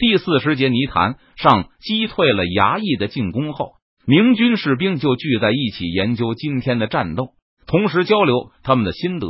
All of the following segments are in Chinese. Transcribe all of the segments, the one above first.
第四十节泥潭上击退了衙役的进攻后，明军士兵就聚在一起研究今天的战斗，同时交流他们的心得。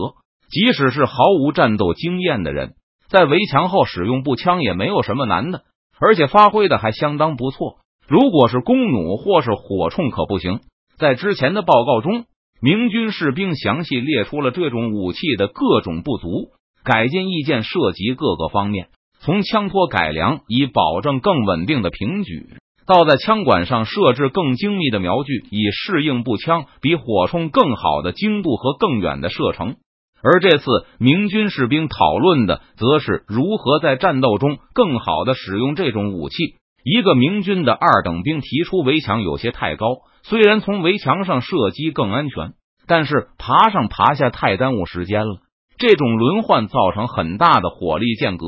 即使是毫无战斗经验的人，在围墙后使用步枪也没有什么难的，而且发挥的还相当不错。如果是弓弩或是火铳可不行。在之前的报告中，明军士兵详细列出了这种武器的各种不足，改进意见涉及各个方面，从枪托改良以保证更稳定的平举，到在枪管上设置更精密的瞄具，以适应步枪比火铳更好的精度和更远的射程。而这次明军士兵讨论的，则是如何在战斗中更好的使用这种武器。一个明军的二等兵提出，围墙有些太高。虽然从围墙上射击更安全，但是爬上爬下太耽误时间了。这种轮换造成很大的火力间隔，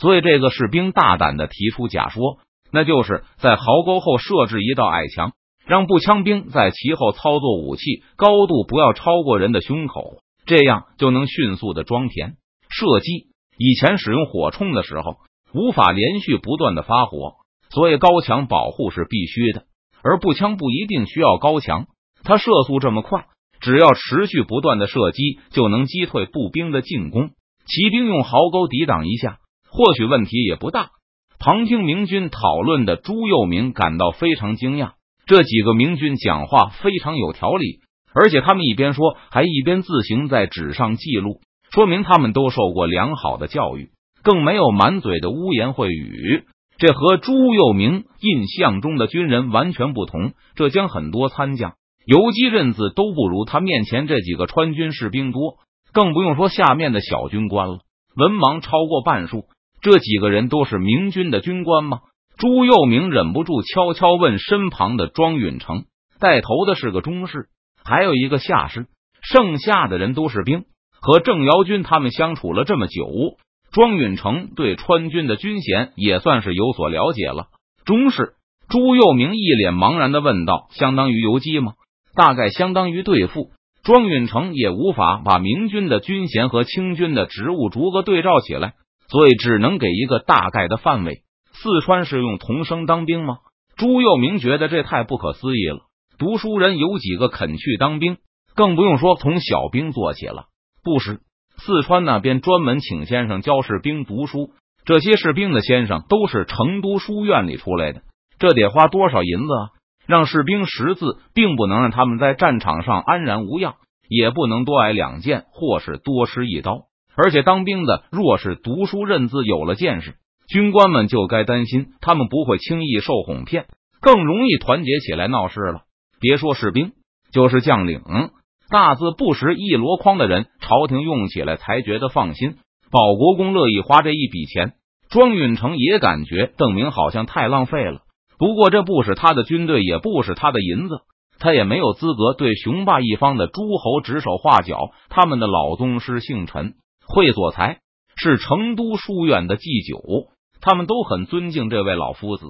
所以这个士兵大胆的提出假说，那就是在壕沟后设置一道矮墙，让步枪兵在其后操作武器高度不要超过人的胸口，这样就能迅速的装填射击。以前使用火铳的时候，无法连续不断的发火，所以高墙保护是必须的。而步枪不一定需要高墙，它射速这么快，只要持续不断的射击就能击退步兵的进攻。骑兵用壕沟抵挡一下，或许问题也不大。旁听明军讨论的朱佑明感到非常惊讶，这几个明军讲话非常有条理，而且他们一边说还一边自行在纸上记录，说明他们都受过良好的教育，更没有满嘴的污言秽语。这和朱佑明印象中的军人完全不同。浙江很多参将、游击认字都不如他面前这几个川军士兵多，更不用说下面的小军官了，文盲超过半数。这几个人都是明军的军官吗？朱佑明忍不住悄悄问身旁的庄允成，带头的是个中士，还有一个下士，剩下的人都是兵。和郑瑶军他们相处了这么久。庄允成对川军的军衔也算是有所了解了。中士朱佑明一脸茫然的问道：“相当于游击吗？大概相当于对付。”庄允成也无法把明军的军衔和清军的职务逐个对照起来，所以只能给一个大概的范围。四川是用童生当兵吗？朱佑明觉得这太不可思议了。读书人有几个肯去当兵？更不用说从小兵做起了。不是。四川那边专门请先生教士兵读书，这些士兵的先生都是成都书院里出来的，这得花多少银子啊？让士兵识字，并不能让他们在战场上安然无恙，也不能多挨两箭或是多吃一刀。而且当兵的若是读书认字有了见识，军官们就该担心他们不会轻易受哄骗，更容易团结起来闹事了。别说士兵，就是将领。大字不识一箩筐的人，朝廷用起来才觉得放心。保国公乐意花这一笔钱，庄允成也感觉邓明好像太浪费了。不过这不是他的军队，也不是他的银子，他也没有资格对雄霸一方的诸侯指手画脚。他们的老宗师姓陈，会所才，是成都书院的祭酒，他们都很尊敬这位老夫子，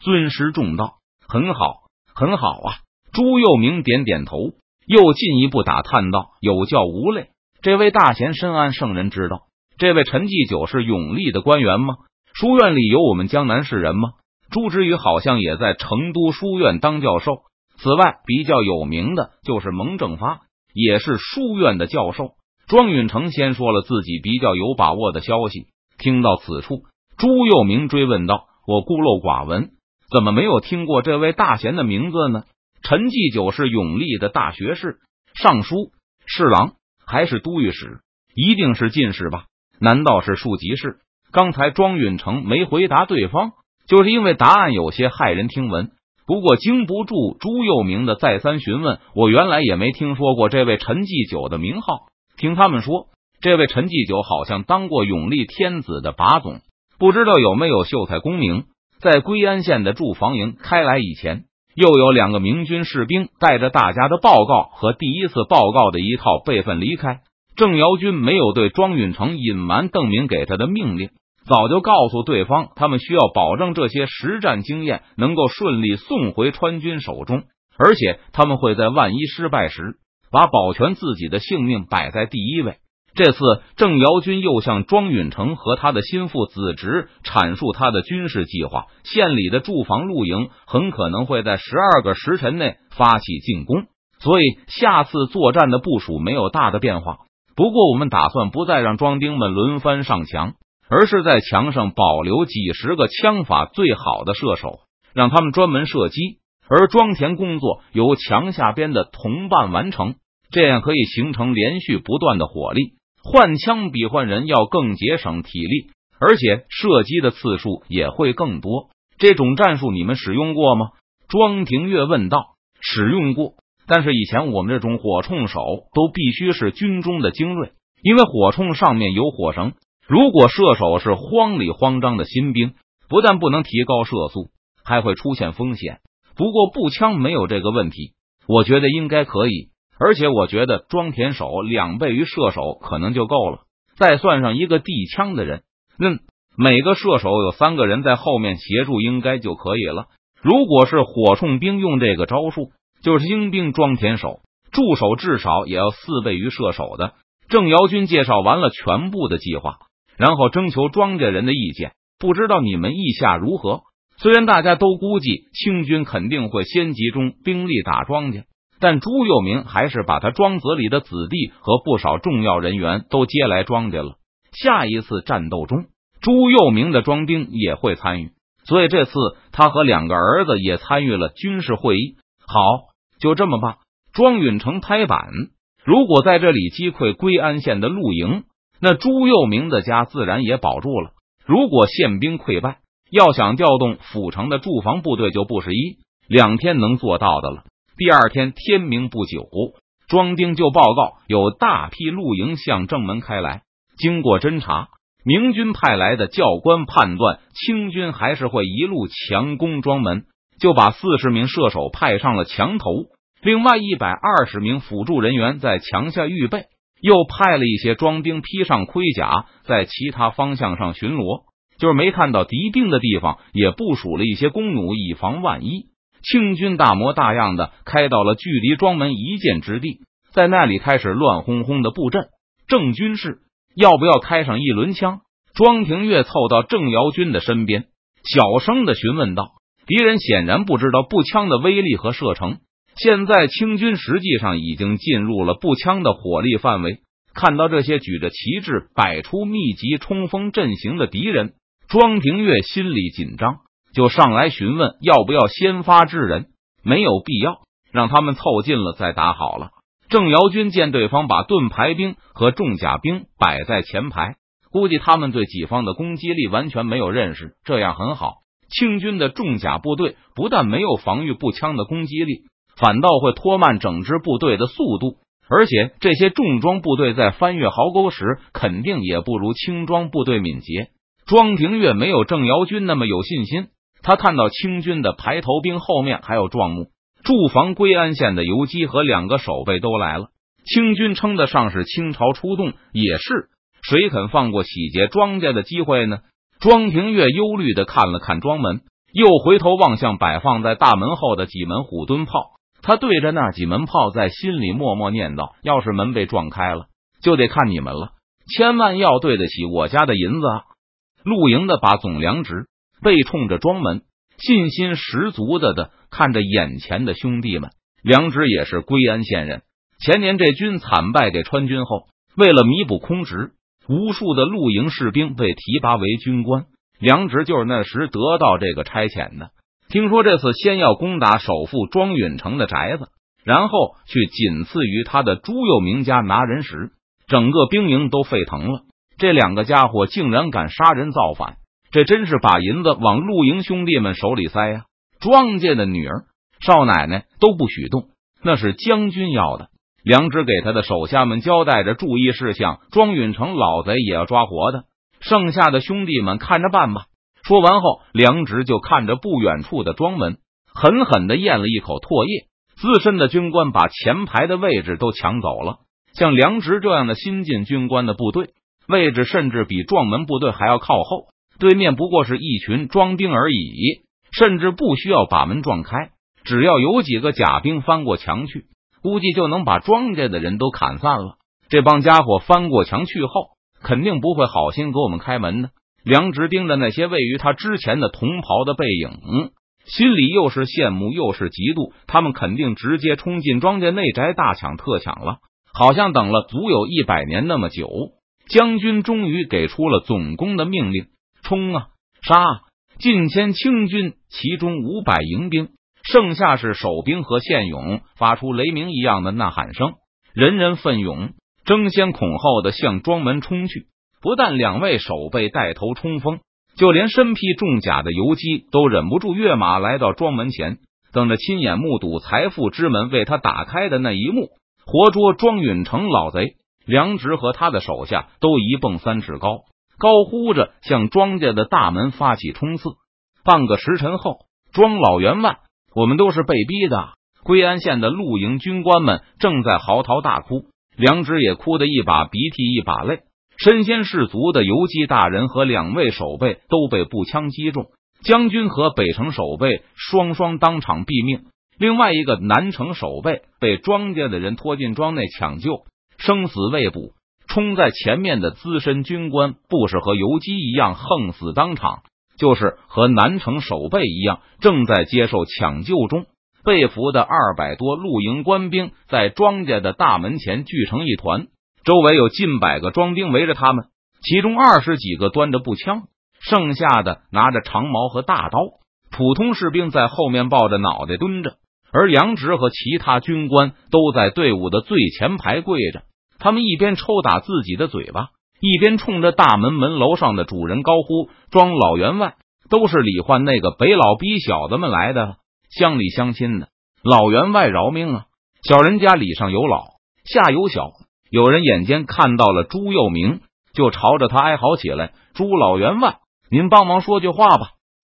尊师重道，很好，很好啊！朱佑明点点头。又进一步打探道：“有教无类，这位大贤深谙圣人之道。这位陈继久是永历的官员吗？书院里有我们江南士人吗？朱之宇好像也在成都书院当教授。此外，比较有名的就是蒙正发，也是书院的教授。”庄允成先说了自己比较有把握的消息。听到此处，朱佑明追问道：“我孤陋寡闻，怎么没有听过这位大贤的名字呢？”陈继久是永历的大学士、尚书、侍郎，还是都御史？一定是进士吧？难道是庶吉士？刚才庄允成没回答对方，就是因为答案有些骇人听闻。不过经不住朱佑明的再三询问，我原来也没听说过这位陈继久的名号。听他们说，这位陈继久好像当过永历天子的把总，不知道有没有秀才功名。在归安县的驻防营开来以前。又有两个明军士兵带着大家的报告和第一次报告的一套备份离开。郑瑶军没有对庄允成隐瞒邓明给他的命令，早就告诉对方，他们需要保证这些实战经验能够顺利送回川军手中，而且他们会在万一失败时，把保全自己的性命摆在第一位。这次郑瑶军又向庄允成和他的心腹子侄阐述他的军事计划：县里的驻防露营很可能会在十二个时辰内发起进攻，所以下次作战的部署没有大的变化。不过，我们打算不再让庄兵们轮番上墙，而是在墙上保留几十个枪法最好的射手，让他们专门射击，而装填工作由墙下边的同伴完成。这样可以形成连续不断的火力。换枪比换人要更节省体力，而且射击的次数也会更多。这种战术你们使用过吗？庄廷月问道。使用过，但是以前我们这种火铳手都必须是军中的精锐，因为火铳上面有火绳。如果射手是慌里慌张的新兵，不但不能提高射速，还会出现风险。不过步枪没有这个问题，我觉得应该可以。而且我觉得装填手两倍于射手可能就够了，再算上一个递枪的人，嗯，每个射手有三个人在后面协助，应该就可以了。如果是火铳兵用这个招数，就是精兵装填手，助手至少也要四倍于射手的。郑瑶军介绍完了全部的计划，然后征求庄稼人的意见，不知道你们意下如何？虽然大家都估计清军肯定会先集中兵力打庄稼。但朱佑明还是把他庄子里的子弟和不少重要人员都接来庄家了。下一次战斗中，朱佑明的庄兵也会参与，所以这次他和两个儿子也参与了军事会议。好，就这么办。庄允成拍板：如果在这里击溃归安县的露营，那朱佑明的家自然也保住了。如果宪兵溃败，要想调动府城的驻防部队，就不是一两天能做到的了。第二天天明不久，庄丁就报告有大批露营向正门开来。经过侦查，明军派来的教官判断清军还是会一路强攻庄门，就把四十名射手派上了墙头，另外一百二十名辅助人员在墙下预备，又派了一些庄兵披上盔甲在其他方向上巡逻，就是没看到敌兵的地方，也部署了一些弓弩，以防万一。清军大模大样的开到了距离庄门一箭之地，在那里开始乱哄哄的布阵。郑军士要不要开上一轮枪？庄廷月凑到郑瑶军的身边，小声的询问道：“敌人显然不知道步枪的威力和射程。现在清军实际上已经进入了步枪的火力范围。看到这些举着旗帜、摆出密集冲锋阵型的敌人，庄廷月心里紧张。”就上来询问要不要先发制人，没有必要，让他们凑近了再打好了。郑瑶军见对方把盾牌兵和重甲兵摆在前排，估计他们对己方的攻击力完全没有认识。这样很好，清军的重甲部队不但没有防御步枪的攻击力，反倒会拖慢整支部队的速度。而且这些重装部队在翻越壕沟时，肯定也不如轻装部队敏捷。庄廷月没有郑瑶军那么有信心。他看到清军的排头兵后面还有壮木驻防归安县的游击和两个守备都来了。清军称得上是倾巢出动，也是谁肯放过洗劫庄稼的机会呢？庄廷月忧虑的看了看庄门，又回头望向摆放在大门后的几门虎蹲炮。他对着那几门炮在心里默默念叨：“要是门被撞开了，就得看你们了，千万要对得起我家的银子啊！”露营的把总粮值。背冲着庄门，信心十足的的看着眼前的兄弟们。梁直也是归安县人，前年这军惨败给川军后，为了弥补空职，无数的露营士兵被提拔为军官。梁直就是那时得到这个差遣的。听说这次先要攻打首富庄允成的宅子，然后去仅次于他的朱佑明家拿人时，整个兵营都沸腾了。这两个家伙竟然敢杀人造反！这真是把银子往露营兄弟们手里塞呀！庄家的女儿、少奶奶都不许动，那是将军要的。梁直给他的手下们交代着注意事项，庄允成老贼也要抓活的，剩下的兄弟们看着办吧。说完后，梁直就看着不远处的庄门，狠狠的咽了一口唾液。资深的军官把前排的位置都抢走了，像梁直这样的新进军官的部队，位置甚至比壮门部队还要靠后。对面不过是一群庄兵而已，甚至不需要把门撞开，只要有几个甲兵翻过墙去，估计就能把庄家的人都砍散了。这帮家伙翻过墙去后，肯定不会好心给我们开门的。梁直盯着那些位于他之前的同袍的背影，心里又是羡慕又是嫉妒。他们肯定直接冲进庄家内宅，大抢特抢了，好像等了足有一百年那么久。将军终于给出了总攻的命令：冲啊，杀！近千清军，其中五百迎兵，剩下是守兵和现勇，发出雷鸣一样的呐喊声，人人奋勇，争先恐后的向庄门冲去。不但两位守备带头冲锋，就连身披重甲的游击都忍不住跃马来到庄门前，等着亲眼目睹财富之门为他打开的那一幕，活捉庄允成老贼。梁直和他的手下都一蹦三尺高。高呼着向庄家的大门发起冲刺。半个时辰后，庄老员外，我们都是被逼的。归安县的露营军官们正在嚎啕大哭，梁直也哭得一把鼻涕一把泪。身先士卒的游击大人和两位守备都被步枪击中，将军和北城守备双双当场毙命。另外一个南城守备被庄家的人拖进庄内抢救，生死未卜。冲在前面的资深军官，不是和游击一样横死当场，就是和南城守备一样，正在接受抢救中。被俘的二百多露营官兵在庄家的大门前聚成一团，周围有近百个庄兵围着他们，其中二十几个端着步枪，剩下的拿着长矛和大刀。普通士兵在后面抱着脑袋蹲着，而杨直和其他军官都在队伍的最前排跪着。他们一边抽打自己的嘴巴，一边冲着大门门楼上的主人高呼：“庄老员外，都是李焕那个北老逼小子们来的，乡里乡亲的，老员外饶命啊！小人家里上有老，下有小。”有人眼尖看到了朱佑明，就朝着他哀嚎起来：“朱老员外，您帮忙说句话吧！